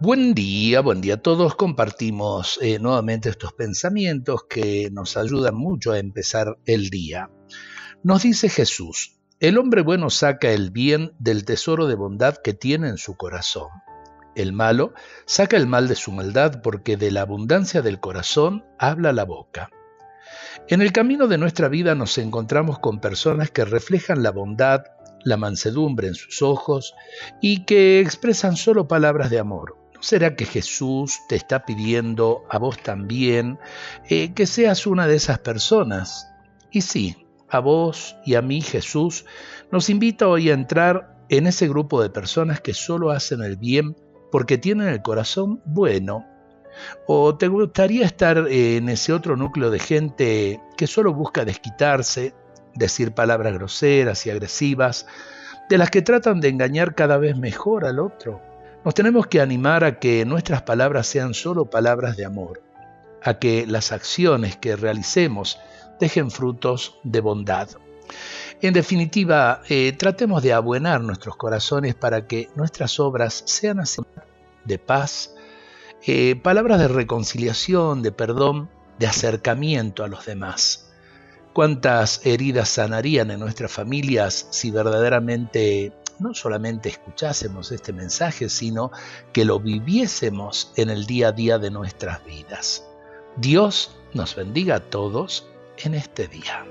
Buen día, buen día a todos. Compartimos eh, nuevamente estos pensamientos que nos ayudan mucho a empezar el día. Nos dice Jesús, el hombre bueno saca el bien del tesoro de bondad que tiene en su corazón. El malo saca el mal de su maldad porque de la abundancia del corazón habla la boca. En el camino de nuestra vida nos encontramos con personas que reflejan la bondad, la mansedumbre en sus ojos y que expresan solo palabras de amor será que Jesús te está pidiendo a vos también eh, que seas una de esas personas? Y sí, a vos y a mí Jesús nos invita hoy a entrar en ese grupo de personas que solo hacen el bien porque tienen el corazón bueno. ¿O te gustaría estar en ese otro núcleo de gente que solo busca desquitarse, decir palabras groseras y agresivas, de las que tratan de engañar cada vez mejor al otro? Nos tenemos que animar a que nuestras palabras sean solo palabras de amor, a que las acciones que realicemos dejen frutos de bondad. En definitiva, eh, tratemos de abuenar nuestros corazones para que nuestras obras sean así de paz, eh, palabras de reconciliación, de perdón, de acercamiento a los demás. ¿Cuántas heridas sanarían en nuestras familias si verdaderamente no solamente escuchásemos este mensaje, sino que lo viviésemos en el día a día de nuestras vidas. Dios nos bendiga a todos en este día.